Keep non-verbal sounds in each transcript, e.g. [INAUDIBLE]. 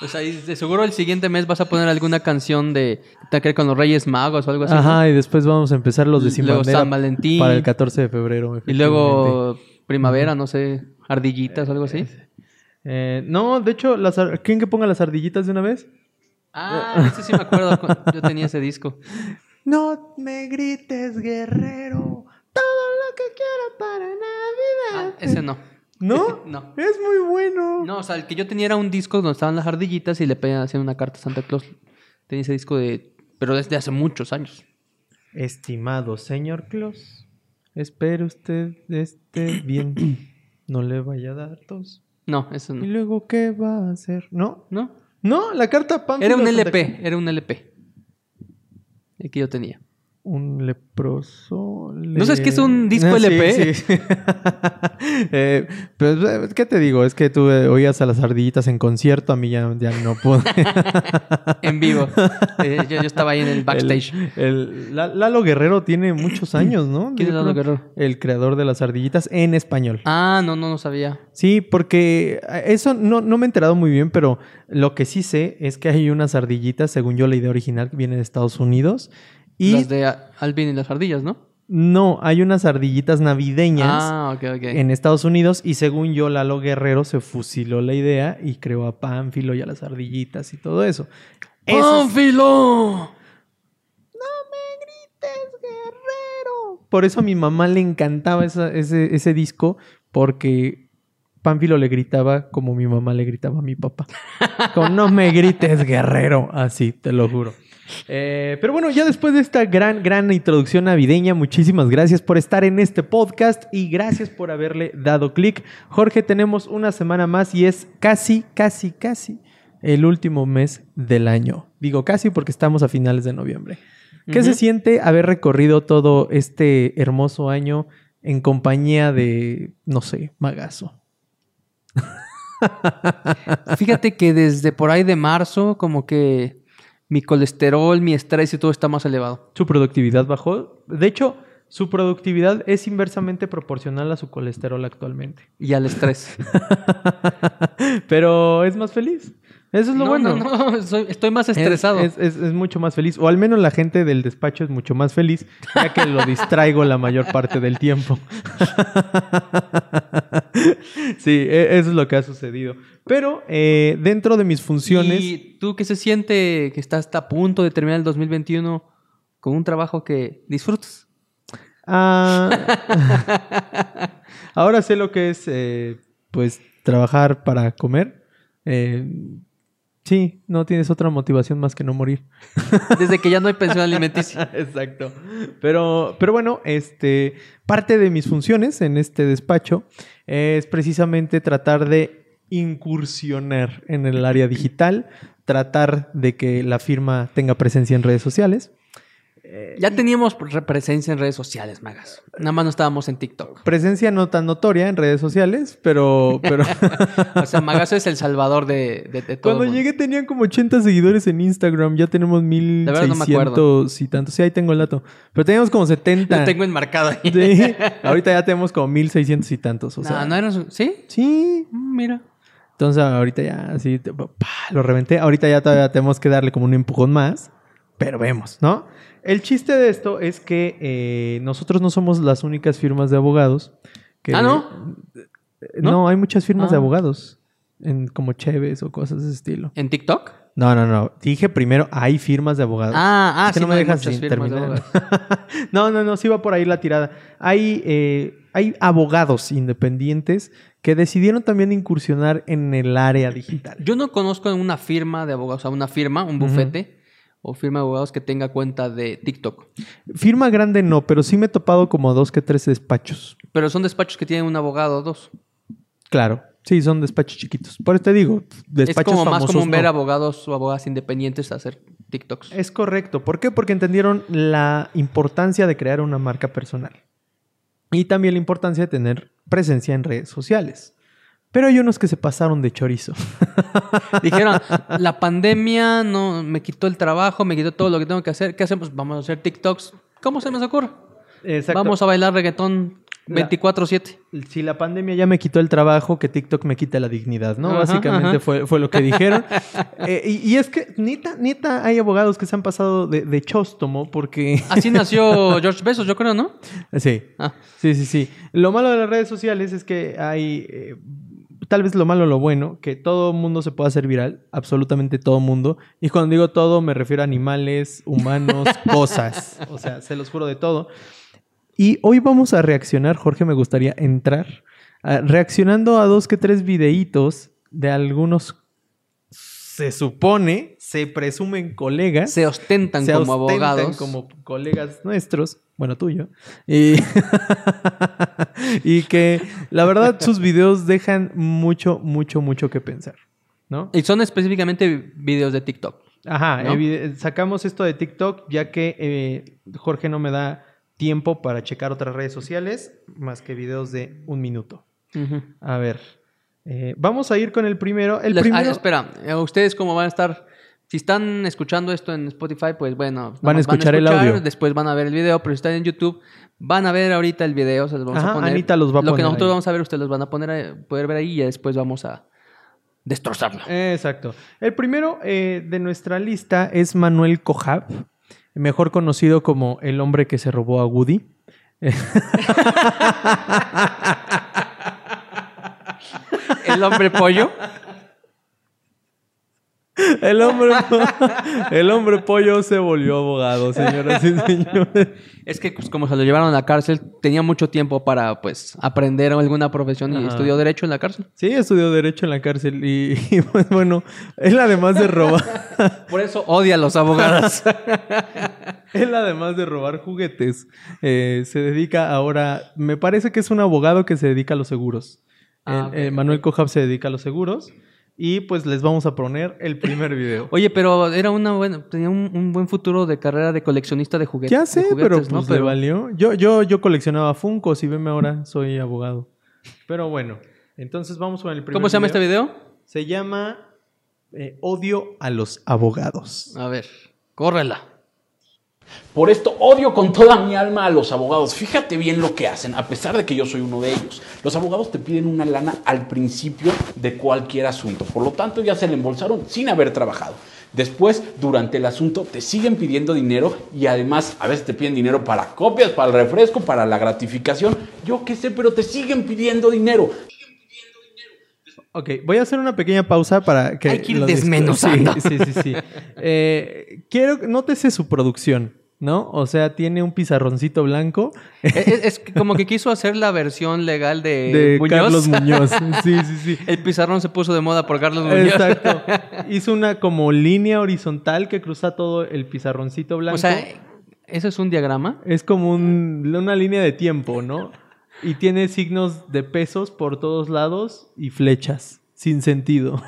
Pues ahí de seguro el siguiente mes vas a poner alguna canción de que con los Reyes Magos o algo así. ¿no? Ajá, y después vamos a empezar los de Sin Luego San Valentín. para el 14 de febrero. Y luego primavera, no sé, ardillitas o algo así. Eh, no, de hecho, las ar- ¿quieren que ponga las ardillitas de una vez? Ah, ese sí me acuerdo. cu- Yo tenía ese disco. No me grites, guerrero, todo lo que quiero para Navidad. Ah, ese no. ¿No? [LAUGHS] No. Es muy bueno. No, o sea, el que yo tenía era un disco donde estaban las ardillitas y le pedían hacer una carta a Santa Claus. Tenía ese disco de... Pero desde hace muchos años. Estimado señor Claus, espero usted esté bien. [CLEARS THROAT] No le vaya a dar tos. No, eso ¿Y no. luego qué va a hacer? ¿No? ¿No? No, la carta Pánfilo Era un Santa LP, era un LP. El que yo tenía. Un leproso. ¿No sabes qué es un disco Ah, [LAUGHS] LP? sí. [LAUGHS] Eh, pues, eh, ¿qué te digo? Es que tú eh, oías a las ardillitas en concierto, a mí ya, ya no pude. [LAUGHS] En vivo. Eh, yo, yo estaba ahí en el backstage. El, el- La- Lalo Guerrero tiene muchos [CLEARS THROAT] años, ¿no? ¿Quién es Lalo Guerrero? El creador de las ardillitas en español. Ah, no, no, no sabía. Sí, porque eso no, no me he enterado muy bien, pero lo que sí sé es que hay unas ardillitas, según yo la idea original, que viene de Estados Unidos. Y Las de Alvin y las ardillas, ¿no? no, hay unas ardillitas navideñas Ah, en Estados Unidos y según yo Lalo Guerrero se fusiló la idea y creó a Pánfilo y a las ardillitas y todo eso. Eso es- ¡Pánfilo! Por eso a mi mamá le encantaba esa- ese, ese disco porque Pánfilo le gritaba como mi mamá le gritaba a mi papá. [LAUGHS] Con no me grites, guerrero. Así, te lo juro. Eh, pero bueno, ya después de esta gran, gran introducción navideña, muchísimas gracias por estar en este podcast y gracias por haberle dado clic. Jorge, tenemos una semana más y es casi, casi, casi el último mes del año. Digo casi porque estamos a finales de noviembre. ¿Qué se siente haber recorrido todo este hermoso año en compañía de, no sé, Magazo? Fíjate que desde por ahí de marzo, como que mi colesterol, mi estrés y todo está más elevado. Su productividad bajó. De hecho, su productividad es inversamente proporcional a su colesterol actualmente. Y al estrés. [LAUGHS] Pero es más feliz. Eso es lo no, bueno. no, no, soy- estoy más Es- estresado. Es, es- es mucho más feliz. O al menos la gente del despacho es mucho más feliz, ya que lo distraigo la mayor parte del tiempo. [LAUGHS] sí, e- eso es lo que ha sucedido. Pero eh, dentro de mis funciones. ¿Y tú qué se siente que estás a punto de terminar el 2021 con un trabajo que disfrutas? ah, [LAUGHS] ahora sé lo que es, eh, pues, trabajar para comer. Eh, sí, no tienes otra motivación más que no morir. [LAUGHS] Desde que ya no hay pensión alimenticia. [LAUGHS] Exacto. Pero, pero bueno, este, parte de mis funciones en este despacho es precisamente tratar de incursionar en el área digital, tratar de que la firma tenga presencia en redes sociales. Ya teníamos pre- presencia en redes sociales, magas. Nada más no estábamos en TikTok. Presencia no tan notoria en redes sociales, pero, pero [LAUGHS] O sea, Magazo es el salvador de, de, de todo. cuando mundo. llegué tenían como 80 seguidores en Instagram, ya tenemos verdad no me 1600 y tantos. Sí, ahí tengo el dato. Pero teníamos como 70. Lo tengo enmarcado ahí. Sí, ahorita ya tenemos como 1600 y tantos. O No, sea, no eran ¿Sí? Sí, Mm, Mira. Entonces ahorita ya así lo reventé. Ahorita ya todavía tenemos que darle como un empujón más, pero vemos, ¿no? El chiste de esto es que eh, nosotros no somos las únicas firmas de abogados. Que, Ah, ¿no? No, ¿No? hay muchas firmas de Ah. abogados. En, como Cheves o cosas de ese estilo. ¿En TikTok? No, no, no. Dije primero, hay firmas de abogados. Ah, ah, Es que sí, no me hay dejas sin terminar. [LAUGHS] no, no, no, sí va por ahí la tirada. Hay, eh, hay abogados independientes que decidieron también incursionar en el área digital. Yo no conozco una firma de abogados, o sea, una firma, un bufete o firma de abogados que tenga cuenta de TikTok. Firma grande no, pero sí me he topado como dos que tres despachos. Pero son despachos que tienen un abogado o dos. Claro, sí, son despachos chiquitos. Por eso te digo, despachos es como más común ver abogados o abogadas independientes hacer TikToks. Es correcto. ¿Por qué? Porque entendieron la importancia de crear una marca personal. Y también la importancia de tener presencia en redes sociales. Pero hay unos que se pasaron de chorizo. [LAUGHS] Dijeron, la pandemia no me quitó el trabajo, me quitó todo lo que tengo que hacer. ¿Qué hacemos? Vamos a hacer TikToks. ¿Cómo se nos ocurre? Exacto. Vamos a bailar reggaetón 24-7. Si la pandemia ya me quitó el trabajo, que TikTok me quita la dignidad, ¿no? Ajá, Básicamente ajá. Fue, fue lo que dijeron. [LAUGHS] Eh, y, y es que, neta, neta, hay abogados que se han pasado de, de chóstomo porque... [LAUGHS] Así nació George Bezos, yo creo, ¿no? sí, Ah, sí, sí, sí. Lo malo de las redes sociales es que hay... eh, tal vez lo malo o lo bueno, que todo mundo se puede hacer viral, absolutamente todo mundo. Y cuando digo todo, me refiero a animales, humanos, [LAUGHS] cosas. O sea, se los juro de todo. Y hoy vamos a reaccionar, Jorge, me gustaría entrar, a- reaccionando a dos que tres videitos de algunos, se supone, se presumen colegas. se ostentan se como ostentan abogados. como colegas nuestros, bueno, tuyo, y, [LAUGHS] y que la verdad sus videos dejan mucho, mucho, mucho que pensar, ¿no? Y son específicamente videos de TikTok. Ajá, ¿No? evi- sacamos esto de TikTok ya que eh, Jorge no me da tiempo para checar otras redes sociales más que videos de un minuto. A ver, eh, vamos a ir con el primero. El Les- ah, primero espera, eh, ¿ustedes cómo van a estar? Si están escuchando esto en Spotify, pues bueno, Van a escuchar el audio. Después van a ver el video, pero si están en YouTube, van a ver ahorita el video, se los vamos Ajá, a poner. Anita los va a Lo que nosotros ahí. vamos a ver, ustedes los van a poner, eh, poder ver ahí y después vamos a destrozarlo. Exacto. El primero eh, de nuestra lista es Manuel Cojab, mejor conocido como el hombre que se robó a Woody. [LAUGHS] El hombre pollo. El hombre, [LAUGHS] el hombre pollo se volvió abogado, señoras y señores. Es que pues, como se lo llevaron a la cárcel, tenía mucho tiempo para pues aprender alguna profesión y Ajá. estudió derecho en la cárcel. Sí, estudió Derecho en la cárcel y, [LAUGHS] y, pues bueno, él además de robar, [LAUGHS] Por eso odia a los abogados. él además de robar juguetes, eh, se dedica ahora, me parece que es un abogado que se dedica a los seguros. Ah, eh, Manuel Cojab se dedica a los seguros y pues les vamos a poner el primer video. [LAUGHS] Oye, pero era una buena, tenía un, un buen futuro de carrera de coleccionista de juguetes. Ya sé, pero pues le valió. Yo, yo, yo coleccionaba Funkos y veme ahora, soy abogado. Pero bueno, entonces vamos con el primer ¿Cómo se llama este video? Se llama eh, Odio a los abogados. A ver, córrela. Por esto odio con toda mi alma a los abogados. Fíjate bien lo que hacen, a pesar de que yo soy uno de ellos. Los abogados te piden una lana al principio de cualquier asunto. Por lo tanto, ya se le embolsaron sin haber trabajado. Después, durante el asunto, te siguen pidiendo dinero y además a veces te piden dinero para copias, para el refresco, para la gratificación. Yo qué sé, pero te siguen pidiendo dinero. Ok, voy a hacer una pequeña pausa para que... Hay que ir desmenuzando. Sí, sí, sí. sí. Eh, quiero, nótese su producción, ¿no? O sea, tiene un pizarroncito blanco es, es- es como que quiso hacer la versión legal de, de Muñoz. Carlos Muñoz. [LAUGHS] Sí, sí, sí. El pizarrón se puso de moda por Carlos Muñoz. Exacto. [LAUGHS] Hizo una como línea horizontal que cruza todo el pizarroncito blanco. O sea, ¿eso es un diagrama? es como un- una línea de tiempo, ¿no? Y tiene signos de pesos por todos lados y flechas sin sentido.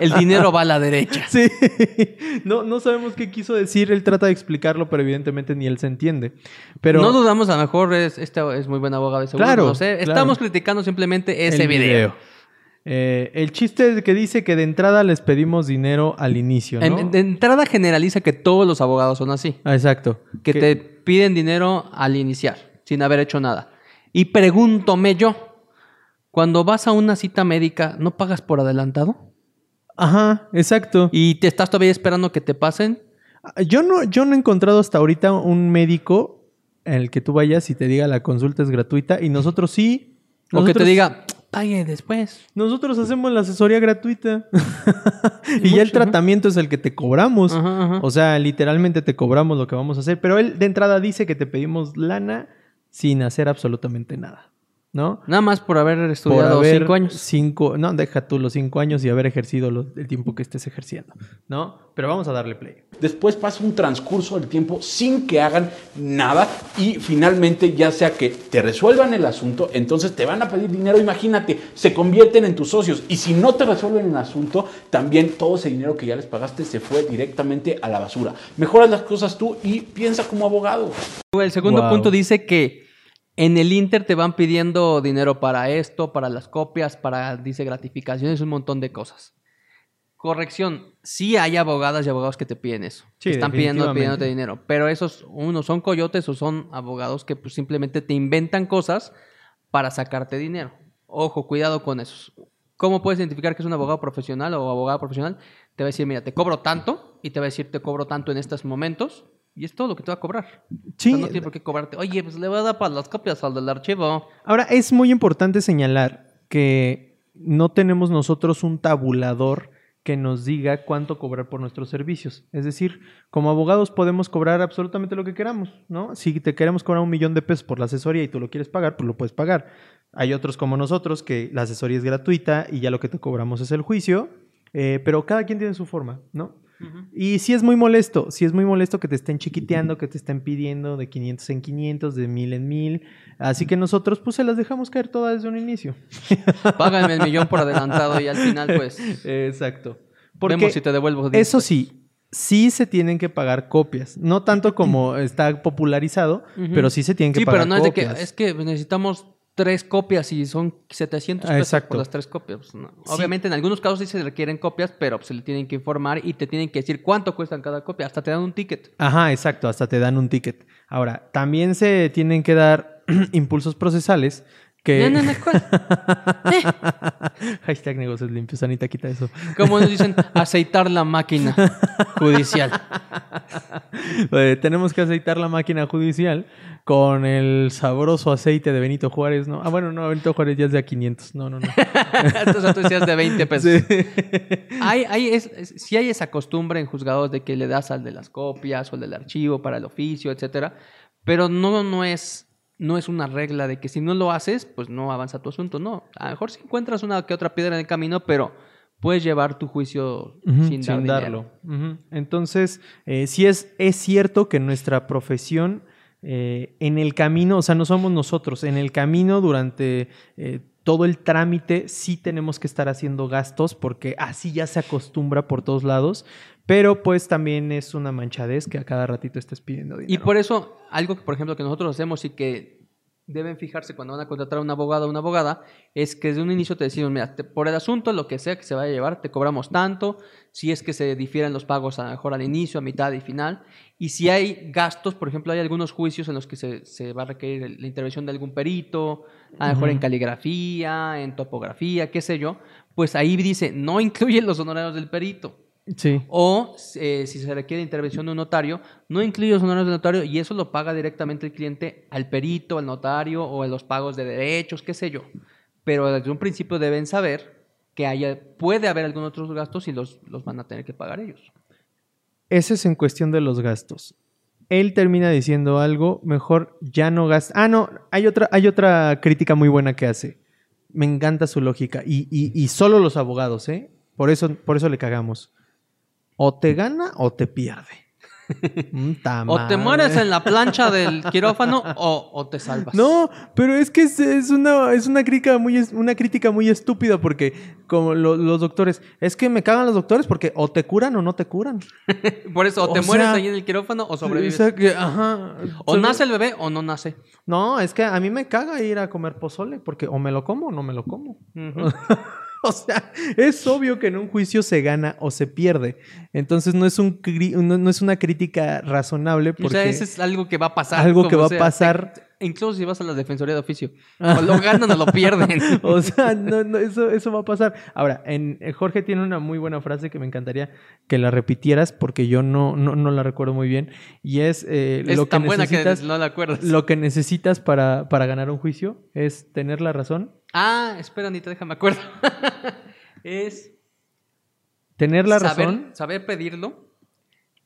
El dinero va a la derecha. [LAUGHS] Sí, no, no sabemos qué quiso decir, él trata de explicarlo, pero evidentemente ni él se entiende. Pero no dudamos, a lo mejor es, este es muy buen abogado de seguro. Claro, no sé. claro. Estamos criticando simplemente ese el video. Eh, el chiste es que dice que de entrada les pedimos dinero al inicio, ¿no? En- de entrada generaliza que todos los abogados son así. Ah, exacto. Que te piden dinero al iniciar, sin haber hecho nada. Y pregúntome yo, cuando vas a una cita médica, ¿no pagas por adelantado? Ajá, exacto. ¿Y te estás todavía esperando que te pasen? Yo no, yo no he encontrado hasta ahorita un médico en el que tú vayas y te diga la consulta es gratuita y nosotros sí. O que te diga, pague después. Nosotros hacemos la asesoría gratuita. [LAUGHS] y ya el tratamiento es el que te cobramos. Ajá, ajá. O sea, literalmente te cobramos lo que vamos a hacer. Pero él de entrada dice que te pedimos lana sin hacer absolutamente nada. ¿No? Nada más por haber estudiado cinco años. cinco- no, deja tú los cinco años y haber ejercido lo- el tiempo que estés ejerciendo. ¿No? Pero vamos a darle play. Después pasa un transcurso del tiempo sin que hagan nada y finalmente ya sea que te resuelvan el asunto, entonces te van a pedir dinero, imagínate, se convierten en tus socios y si no te resuelven el asunto, también todo ese dinero que ya les pagaste se fue directamente a la basura. Mejoras las cosas tú y piensa como abogado. El segundo Wow. punto dice que en el Inter te van pidiendo dinero para esto, para las copias, para, dice, gratificaciones, un montón de cosas. Corrección, sí hay abogadas y abogados que te piden eso. Sí, que están pidiendo, pidiéndote dinero. Pero esos, uno, son coyotes o son abogados que pues, simplemente te inventan cosas para sacarte dinero. Ojo, cuidado con esos. ¿Cómo puedes identificar que es un abogado profesional o abogada profesional? Te va a decir, mira, te cobro tanto y te va a decir, te cobro tanto en estos momentos y es todo lo que te va a cobrar. O Sí, sea, no tiene por qué cobrarte. Oye, pues le voy a dar para las copias al del archivo. Ahora, es muy importante señalar que no tenemos nosotros un tabulador que nos diga cuánto cobrar por nuestros servicios. Es decir, como abogados podemos cobrar absolutamente lo que queramos, ¿no? Si te queremos cobrar un millón de pesos por la asesoría y tú lo quieres pagar, pues lo puedes pagar. Hay otros como nosotros que la asesoría es gratuita y ya lo que te cobramos es el juicio, eh, pero cada quien tiene su forma, ¿no? Y sí es muy molesto, sí es muy molesto que te estén chiquiteando, que te estén pidiendo de 500 en 500, de 1000 en 1000. Así que nosotros pues se las dejamos caer todas desde un inicio. [LAUGHS] Págame el millón por adelantado y al final, pues, Exacto. Porque vemos si te devuelvo. eso sí, sí se tienen que pagar copias. No tanto como está popularizado, pero sí se tienen que Sí, pagar pero no es de que, copias. es que necesitamos tres copias y son 700 Ah, pesos exacto. por las tres copias. Pues, no. Sí. Obviamente en algunos casos sí se requieren copias, pero pues, se le tienen que informar y te tienen que decir cuánto cuestan cada copia. Hasta te dan un ticket. Ajá, exacto, hasta te dan un ticket. Ahora, también se tienen que dar [CLEARS THROAT] impulsos procesales que... No, no, no, ¿cuál? [LAUGHS] Hashtag negocios limpios, Anita, quita eso. Como nos dicen, aceitar la máquina judicial. Eh, tenemos que aceitar la máquina judicial con el sabroso aceite de Benito Juárez, ¿no? Ah, bueno, no, Benito Juárez ya es de a 500. No, no, no. [LAUGHS] Entonces tú decías de 20 pesos. Sí. Hay, hay es, es- sí hay esa costumbre en juzgados de que le das al de las copias o al del archivo para el oficio, etcétera, pero no, no es no es una regla de que si no lo haces, pues no avanza tu asunto, no. A lo mejor si encuentras una que otra piedra en el camino, pero puedes llevar tu juicio sin, dar darlo. Entonces, eh, sí es, es cierto que nuestra profesión eh, en el camino, o sea, no somos nosotros, en el camino durante eh, todo el trámite sí tenemos que estar haciendo gastos porque así ya se acostumbra por todos lados, pero pues también es una manchadez que a cada ratito estés pidiendo dinero. Y por eso, algo que, por ejemplo, que nosotros hacemos y que deben fijarse cuando van a contratar a un abogado o una abogada, es que desde un inicio te decimos, mira, te- por el asunto, lo que sea que se vaya a llevar, te cobramos tanto, si es que se difieren los pagos a lo mejor al inicio, a mitad y final, y si hay gastos, por ejemplo, hay algunos juicios en los que se, se va a requerir la intervención de algún perito, a lo mejor en caligrafía, en topografía, qué sé yo, pues ahí dice, no incluye los honorarios del perito. Sí. O eh, si se requiere intervención de un notario, no incluye los honorarios del notario y eso lo paga directamente el cliente al perito, al notario o a los pagos de derechos, qué sé yo. Pero desde un principio deben saber que haya, puede haber algunos otros gastos y los, los van a tener que pagar ellos. Ese es en cuestión de los gastos. Él termina diciendo algo, mejor ya no gasta. Ah, no, hay otra, hay otra crítica muy buena que hace. Me encanta su lógica. Y, y- y solo los abogados, ¿eh? Por eso, por eso le cagamos. O te gana o te pierde. [LAUGHS] O te mueres en la plancha del quirófano o, o te salvas. No, pero es que es, es una, es una crítica muy una crítica muy estúpida porque como lo- los doctores, es que me cagan los doctores porque o te curan o no te curan. [LAUGHS] Por eso, o O te mueres sea, ahí en el quirófano o sobrevives. O sea que, ajá, O nace el bebé o no nace. No, es que a mí me caga ir a comer pozole porque o me lo como o no me lo como. [LAUGHS] [LAUGHS] O sea, es obvio que en un juicio se gana o se pierde. Entonces no es, un no, no es una crítica razonable porque O sea, eso es algo que va a pasar. algo que va a pasar. Incluso si vas a la Defensoría de Oficio. [LAUGHS] O lo ganan o lo pierden. [LAUGHS] O sea, no, no, eso, eso va a pasar. Ahora, en, eh, Jorge tiene una muy buena frase que me encantaría que la repitieras porque yo no, no, no la recuerdo muy bien. Y es, eh, es lo que tan buena que necesitas, no la acuerdas. lo que necesitas para, para ganar un juicio es tener la razón. Ah, espera, Anita, déjame acuerdo. [LAUGHS] es Tener la saber, razón. saber pedirlo.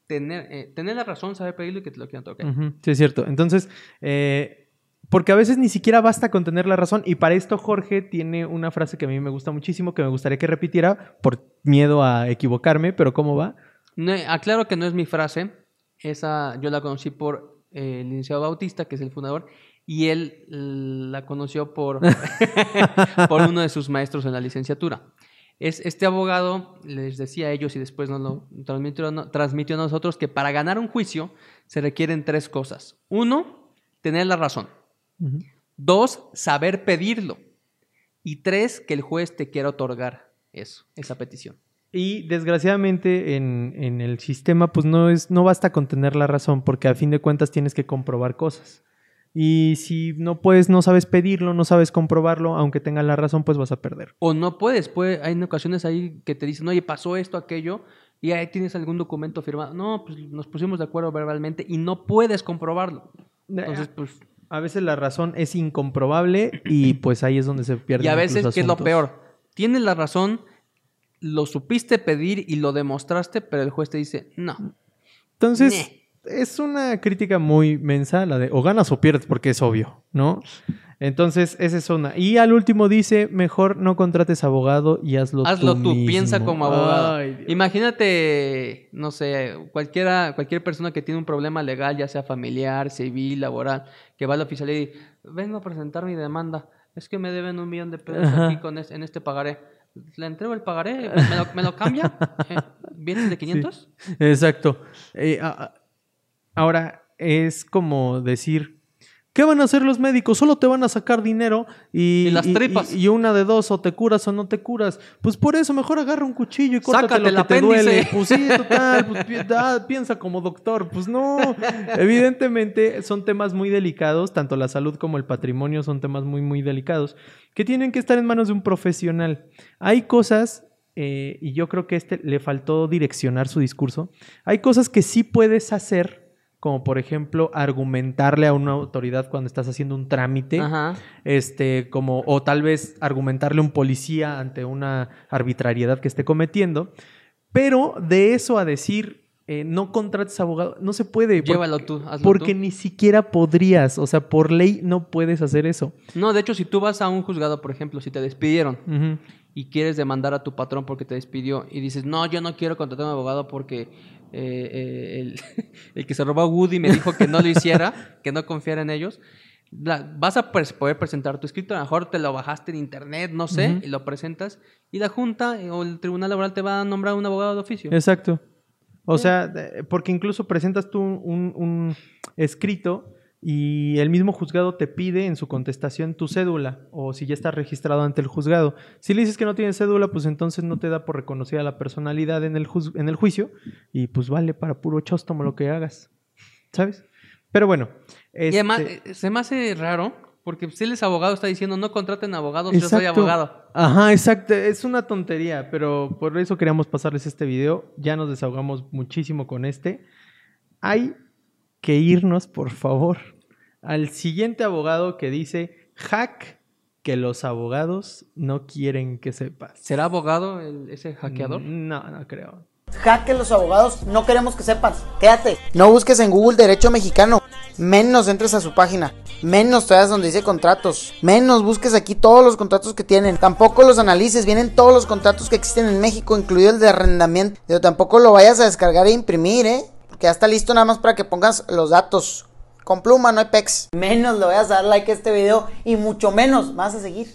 Tener, eh, tener la razón, saber pedirlo y que te lo quieran tocar. Sí, es cierto. Entonces, eh, porque a veces ni siquiera basta con tener la razón. Y para esto Jorge tiene una frase que a mí me gusta muchísimo, que me gustaría que repitiera por miedo a equivocarme, pero ¿cómo va? No, aclaro que no es mi frase. Esa yo la conocí por eh, el licenciado Bautista, que es el fundador, y él mm, la conoció por, [LAUGHS] [LAUGHS] por uno de sus maestros en la licenciatura. Es, este abogado les decía a ellos y después nos lo transmitió, no- transmitió a nosotros que para ganar un juicio se requieren tres cosas. Uno, tener la razón. Dos, saber pedirlo. Y tres, que el juez te quiera otorgar eso, esa petición. Y desgraciadamente en, en el sistema, pues no es, no basta con tener la razón, porque a fin de cuentas tienes que comprobar cosas. Y si no puedes, no sabes pedirlo, no sabes comprobarlo, aunque tengas la razón, pues vas a perder. O no puedes, puede, hay ocasiones ahí que te dicen, oye, pasó esto, aquello, y ahí tienes algún documento firmado. No, pues nos pusimos de acuerdo verbalmente y no puedes comprobarlo. Entonces, pues... A veces la razón es incomprobable y [CLEARS THROAT] pues ahí es donde se pierde. Y a veces, ¿qué es lo peor? Tienes la razón, lo supiste pedir y lo demostraste, pero el juez te dice, no. Entonces, es una crítica muy mensa, la de o ganas o pierdes, porque es obvio, ¿no? Entonces, esa es una. Y al último dice, mejor no contrates abogado y hazlo, Hazlo tú, piensa como abogado. Ay. Imagínate, no sé, cualquiera, cualquier persona que tiene un problema legal, ya sea familiar, civil, laboral, que va a la oficialía y vengo a presentar mi demanda. Es que me deben un millón de pesos Ajá. aquí con es- en este pagaré. Le entrego el pagaré, ¿me lo, me lo cambia? [LAUGHS] Eh, ¿Bienes de 500? Exacto. Eh, a- ahora, es como decir, ¿qué van a hacer los médicos? Solo te van a sacar dinero y, Y las tripas. Y, y una de dos, o te curas o no te curas. Pues por eso, mejor agarra un cuchillo y córtate Sácate lo que te duele. Pues sí, total, pues pi- ah, piensa como doctor. Pues no. Evidentemente son temas muy delicados, tanto la salud como el patrimonio son temas muy, muy delicados, que tienen que estar en manos de un profesional. Hay cosas, eh, y yo creo que este le faltó direccionar su discurso, hay cosas que sí puedes hacer, como por ejemplo argumentarle a una autoridad cuando estás haciendo un trámite, Ajá. este, como, o tal vez argumentarle a un policía ante una arbitrariedad que esté cometiendo, pero de eso a decir eh, no contrates abogado, no se puede. porque- Llévalo tú, hazlo Porque tú. ni siquiera podrías, o sea, por ley no puedes hacer eso. No, de hecho, si tú vas a un juzgado, por ejemplo, si te despidieron y quieres demandar a tu patrón porque te despidió y dices, no, yo no quiero contratar a un abogado porque eh, eh, el, [LAUGHS] el que se robó a Woody me dijo que no lo hiciera, [LAUGHS] que no confiara en ellos, la- vas a poder presentar tu escrito, a lo mejor te lo bajaste en internet, no sé, y lo presentas y la junta eh, o el tribunal laboral te va a nombrar un abogado de oficio. Exacto. O sea, de- porque incluso presentas tú un escrito y el mismo juzgado te pide en su contestación tu cédula o si ya estás registrado ante el juzgado. Si le dices que no tienes cédula, pues entonces no te da por reconocida la personalidad en el, juz- en el juicio y pues vale para puro chóstomo lo que hagas. ¿Sabes? Pero bueno. Y además, este- eh, se me hace raro porque si él es abogado, está diciendo, no contraten abogados, yo soy abogado. Ajá, exacto. Es una tontería, pero por eso queríamos pasarles este video. Ya nos desahogamos muchísimo con este. Hay que irnos, por favor, al siguiente abogado que dice hack que los abogados no quieren que sepas. ¿Será abogado el- ese hackeador? No, no creo. Hack que los abogados no queremos que sepas. Quédate. No busques en Google Derecho Mexicano. Menos entres a su página. Menos te vayas donde dice contratos. Menos busques aquí todos los contratos que tienen. Tampoco los analices. Vienen todos los contratos que existen en México, incluido el de arrendamiento. Pero tampoco lo vayas a descargar e imprimir, ¿eh? Porque ya está listo nada más para que pongas los datos. Con pluma, no hay pex. Menos le vayas a dar like a este video y mucho menos vas a seguir.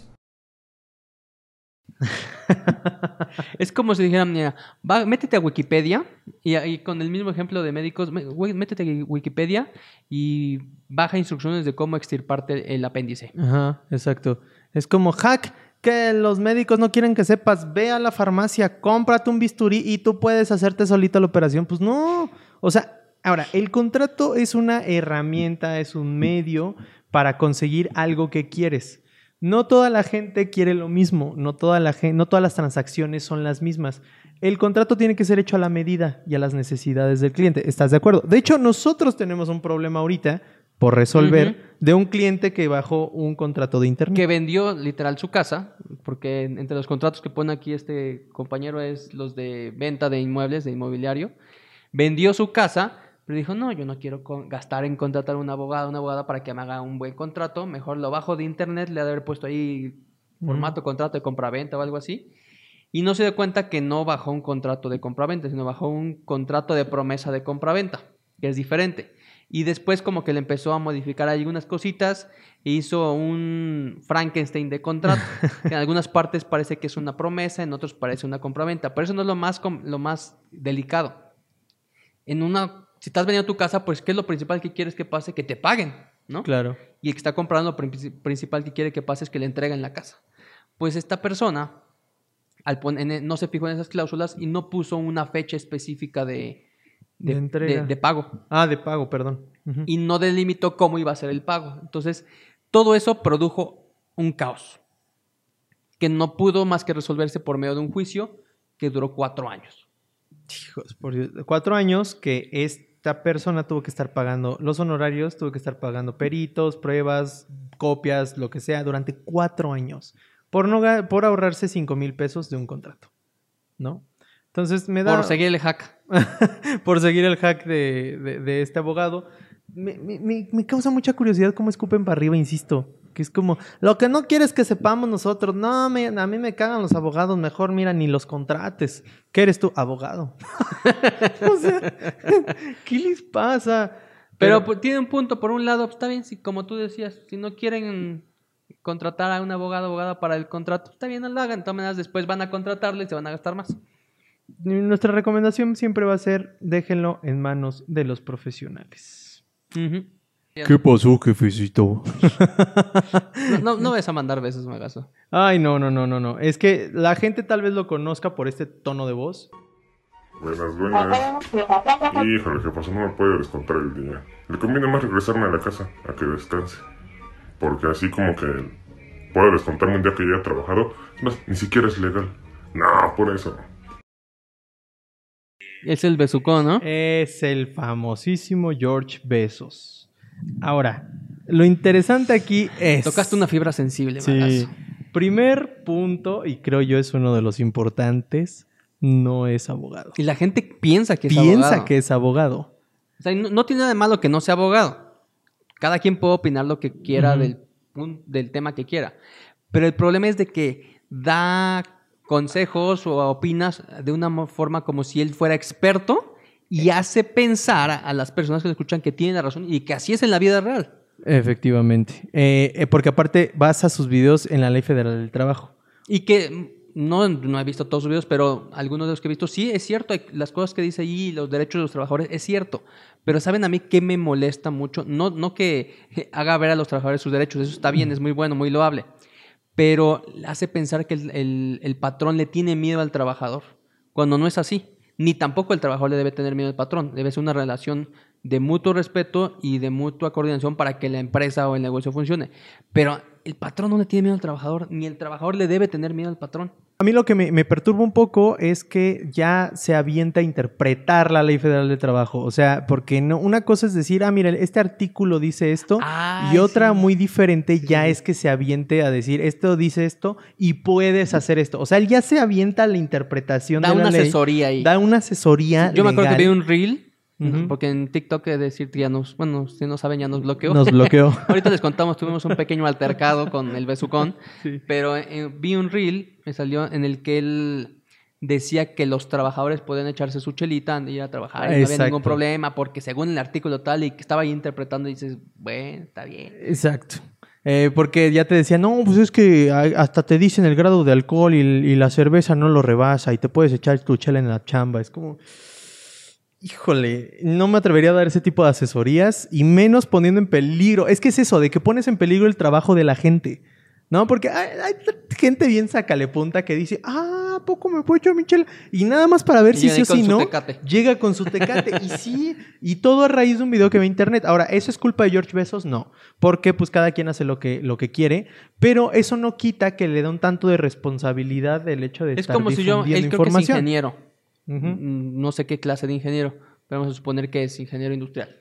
[LAUGHS] Es como si dijeran, mira, va, métete a Wikipedia y, ahí con el mismo ejemplo de médicos, métete a Wikipedia y baja instrucciones de cómo extirparte el, el apéndice. Ajá, exacto. Es como hack que los médicos no quieren que sepas. Ve a la farmacia, cómprate un bisturí y tú puedes hacerte solita la operación. Pues no. O sea, ahora, el contrato es una herramienta, es un medio para conseguir algo que quieres. No toda la gente quiere lo mismo, no, toda la gen- no todas las transacciones son las mismas. El contrato tiene que ser hecho a la medida y a las necesidades del cliente. ¿Estás de acuerdo? De hecho, nosotros tenemos un problema ahorita por resolver de un cliente que bajó un contrato de internet. Que vendió literal su casa, porque en- entre los contratos que pone aquí este compañero es los de venta de inmuebles, de inmobiliario. Vendió su casa, pero dijo, no, yo no quiero gastar en contratar un abogado, una abogada para que me haga un buen contrato, mejor lo bajo de internet, le ha de haber puesto ahí formato, contrato de compraventa o algo así. Y no se dio cuenta que no bajó un contrato de compraventa, sino bajó un contrato de promesa de compraventa, que es diferente. Y después como que le empezó a modificar algunas cositas, e hizo un Frankenstein de contrato, [LAUGHS] que en algunas partes parece que es una promesa, en otros parece una compraventa, pero eso no es lo más, lo más delicado. En una, si estás vendiendo tu casa, pues ¿qué es lo principal que quieres que pase? Que te paguen, ¿no? Claro. y el que está comprando lo princi- principal que quiere que pase es que le entreguen la casa. Pues esta persona al e- no se fijó en esas cláusulas y no puso una fecha específica de, De entrega. de pago. Ah, de pago, perdón. Y no delimitó cómo iba a ser el pago. Entonces, todo eso produjo un caos que no pudo más que resolverse por medio de un juicio que duró cuatro años. Hijos, por Dios. Cuatro años que esta persona tuvo que estar pagando los honorarios, tuvo que estar pagando peritos, pruebas, copias, lo que sea, durante cuatro años. Por, no, por ahorrarse cinco mil pesos de un contrato. ¿No? Entonces me da. Por seguir el hack. [LAUGHS] por seguir el hack de, de- de este abogado. Me- me- me causa mucha curiosidad cómo escupen para arriba, insisto. Que es como, lo que no quieres que sepamos nosotros. No, me- a mí me cagan los abogados. Mejor, mira, ni los contrates. ¿Qué eres tú? Abogado. [LAUGHS] o sea, [LAUGHS] ¿qué les pasa? Pero, pues, tiene un punto. Por un lado, está bien, si, como tú decías, si no quieren contratar a un abogado abogada para el contrato, está bien, no lo hagan. De todas maneras, después van a contratarle y se van a gastar más. nuestra recomendación siempre va a ser, déjenlo en manos de los profesionales. Ujú. ¿Qué pasó, jefecito? [LAUGHS] No, no, no vas a mandar besos, Magazo. Ay, no, no, no, no, no. Es que la gente tal vez lo conozca por este tono de voz. Buenas, buenas. Híjole, ¿qué pasó? No me puede descontar el día. Le conviene más regresarme a la casa a que descanse. Porque así como que puede descontarme un día que ya he trabajado, es más, ni siquiera es legal. No, por eso. Es el besucón, ¿no? Es el famosísimo George Bezos. Ahora, lo interesante aquí es... Tocaste una fibra sensible, Sí. Primer punto, y creo yo es uno de los importantes, no es abogado. Y la gente piensa que es Piensa abogado. que es abogado. O sea, no, no tiene nada de malo que no sea abogado. Cada quien puede opinar lo que quiera del, del tema que quiera. Pero el problema es de que da consejos o opinas de una forma como si él fuera experto y hace pensar a, las personas que lo escuchan que tienen la razón y que así es en la vida real. Efectivamente. Eh, eh, porque aparte basa sus videos en la Ley Federal del Trabajo. Y que mm, no, no he visto todos sus videos, pero algunos de los que he visto, sí, es cierto, hay- las cosas que dice allí, los derechos de los trabajadores, es cierto. Pero ¿saben a mí qué me molesta mucho? No, no que eh, haga ver a los trabajadores sus derechos, eso está bien, es muy bueno, muy loable. Pero hace pensar que el, el- el patrón le tiene miedo al trabajador, cuando no es así. Ni tampoco el trabajador le debe tener miedo al patrón. Debe ser una relación de mutuo respeto y de mutua coordinación para que la empresa o el negocio funcione. Pero el patrón no le tiene miedo al trabajador, ni el trabajador le debe tener miedo al patrón. A mí lo que me, me perturba un poco es que ya se avienta a interpretar la Ley Federal del Trabajo. O sea, porque no, una cosa es decir, ah, mira, este artículo dice esto, y otra sí. muy diferente ya es que se aviente a decir, esto dice esto y puedes hacer esto. O sea, él ya se avienta a la interpretación Da de la una ley. asoría ahí. Da una asesoría. Yo me acuerdo que vi un reel, Porque en TikTok he de decir ya nos, bueno, si no saben ya nos bloqueó. Nos bloqueó. [LAUGHS] Ahorita les contamos, tuvimos un pequeño altercado con el besucón, [LAUGHS] Sí. pero eh, vi un reel, me salió en el que él decía que los trabajadores pueden echarse su chelita de ir a trabajar y no había ningún problema porque según el artículo tal y que estaba ahí interpretando dices, bueno, está bien. Exacto. Eh, porque ya te decía, no, pues es que hasta te dicen el grado de alcohol y, y la cerveza no lo rebasa y te puedes echar tu chela en la chamba. Es como, híjole, no me atrevería a dar ese tipo de asesorías y menos poniendo en peligro. Es que es eso, de que pones en peligro el trabajo de la gente. No, porque hay, hay gente bien sacale punta que dice, ah, ¿a poco me puedo echar mi chela? Y nada más para ver Y si sí o si no. Tecate. Llega con su tecate. y sí, y todo a raíz de un video que ve internet. Ahora, ¿eso es culpa de George Bezos? No. Porque pues cada quien hace lo que, lo que quiere. Pero eso no quita que le da un tanto de responsabilidad del hecho de Es estar como si yo, él creo que es ingeniero, No sé qué clase de ingeniero, pero vamos a suponer que es ingeniero industrial.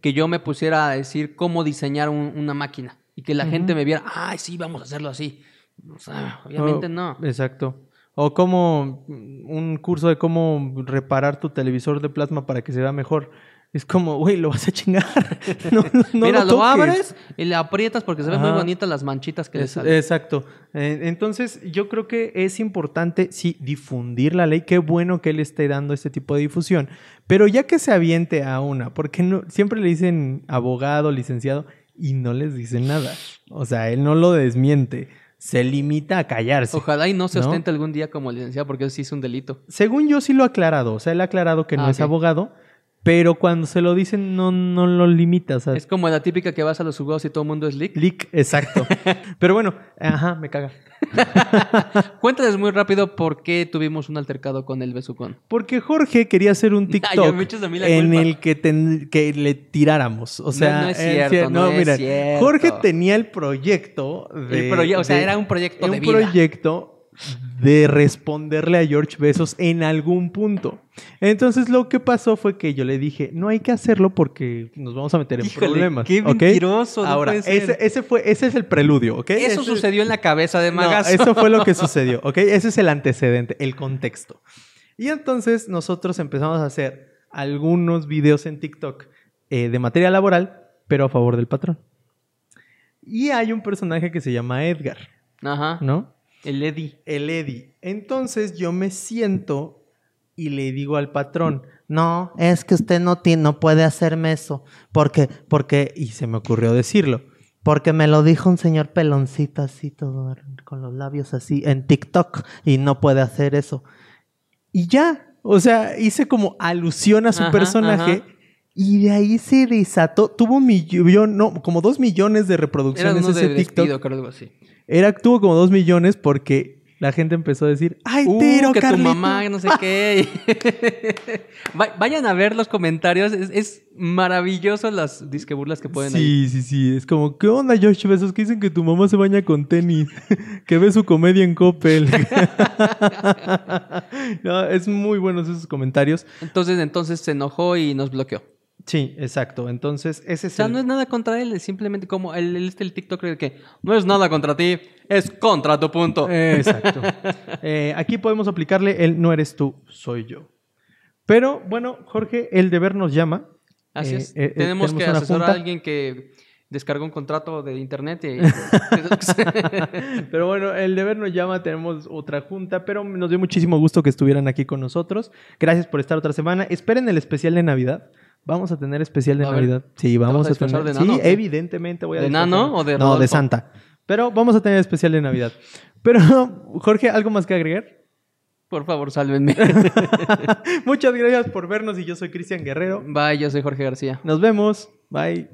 que yo me pusiera a decir cómo diseñar un- una máquina y que la gente me viera, ay, sí, vamos a hacerlo así. O sea, obviamente Oh, no. Exacto. O como un curso de cómo reparar tu televisor de plasma para que se vea mejor. Es como, güey, lo vas a chingar. [LAUGHS] No, Mira, lo, abres y le aprietas porque se ven muy bonitas las manchitas que le Es- salen. exacto. Eh, entonces, yo creo que es importante, sí, difundir la ley. Qué bueno que él esté dando este tipo de difusión. Pero ya que se aviente a una, porque no, siempre le dicen abogado, licenciado, y no les dicen nada. O sea, él no lo desmiente. Se limita a callarse. Ojalá y no se ¿no? ostente algún día como licenciado porque eso sí es un delito. Según yo sí lo ha aclarado. O sea, él ha aclarado que no Ah, es abogado, Pero cuando se lo dicen, no, no lo limita. O sea, Es como la típica que vas a los jugados y todo el mundo es leak. leak, exacto. [LAUGHS] Pero bueno, ajá, me caga. [LAUGHS] Cuéntales muy rápido por qué tuvimos un altercado con el besucón. Porque Jorge quería hacer un [LAUGHS] TikTok en culpa. el que, ten- que le tiráramos. O sea, no es cierto, cier- no es mira. Jorge tenía el proyecto de. El proye- o sea, de- era un proyecto de un vida. proyecto de responderle a George Besos en algún punto. Entonces lo que pasó fue que yo le dije, no hay que hacerlo porque nos vamos a meter en Híjole, problemas. qué ¿ok? mentiroso, no Ahora, ser. ese, ese fue, ese es el preludio, ¿ok? Eso Ese- sucedió en la cabeza de no, Magazo. eso fue lo que [LAUGHS] sucedió, ¿ok? Ese es el antecedente, el contexto. Y entonces nosotros empezamos a hacer algunos videos en TikTok eh, de materia laboral, pero a favor del patrón. Y hay un personaje que se llama Edgar, Ajá. ¿no? El Eddie. El Eddie. Entonces yo me siento y le digo al patrón, no, es que usted no, tiene, no puede hacerme eso, porque, porque, y se me ocurrió decirlo, porque me lo dijo un señor peloncito así, todo con los labios así, en TikTok, y no puede hacer eso. Y ya, o sea, hice como alusión a su Ajá, personaje. ajá. Y de ahí se desató, tuvo un millón, no, como dos millones de Era reproducciones uno ese de TikTok. despido, creo algo así. Era, tuvo como dos millones porque la gente empezó a decir, ¡ay, Uh, tiro, que tu Carlito!". mamá, no sé qué. [LAUGHS] Va- Vayan a ver los comentarios. Es, es maravilloso las disque burlas que pueden ahí. Sí, sí, sí. Es como, ¿qué onda, Josh Besos? Que dicen que tu mamá se baña con tenis. [LAUGHS] que ve su comedia en Coppel. [LAUGHS] no, es muy buenos esos comentarios. Entonces, entonces se enojó y nos bloqueó. Sí, exacto. Entonces, ese O sea, el... no es nada contra él, es simplemente como el, el, este, el que no es nada contra ti, es contra tu punto. Exacto. [LAUGHS] Eh, aquí podemos aplicarle el no eres tú, soy yo. Pero, bueno, Jorge, el deber nos llama. Así Eh, es. eh, eh, tenemos que asesorar a alguien que descargó un contrato de internet y... [LAUGHS] Pero bueno, el deber nos llama, tenemos otra junta, pero nos dio muchísimo gusto que estuvieran aquí con nosotros. Gracias por estar otra semana. Esperen el especial de Navidad. Vamos a tener especial de A ver, Navidad. Sí, vamos a a, tener. de nano sí, evidentemente voy a ¿De nano o de No, de Rodolfo? Santa. Pero vamos a tener especial de Navidad. Pero [LAUGHS] Jorge, ¿algo más que agregar? Por favor, sálvenme. [LAUGHS] [LAUGHS] Muchas gracias por vernos y yo soy Cristian Guerrero. Bye, yo soy Jorge García. Nos vemos. Bye.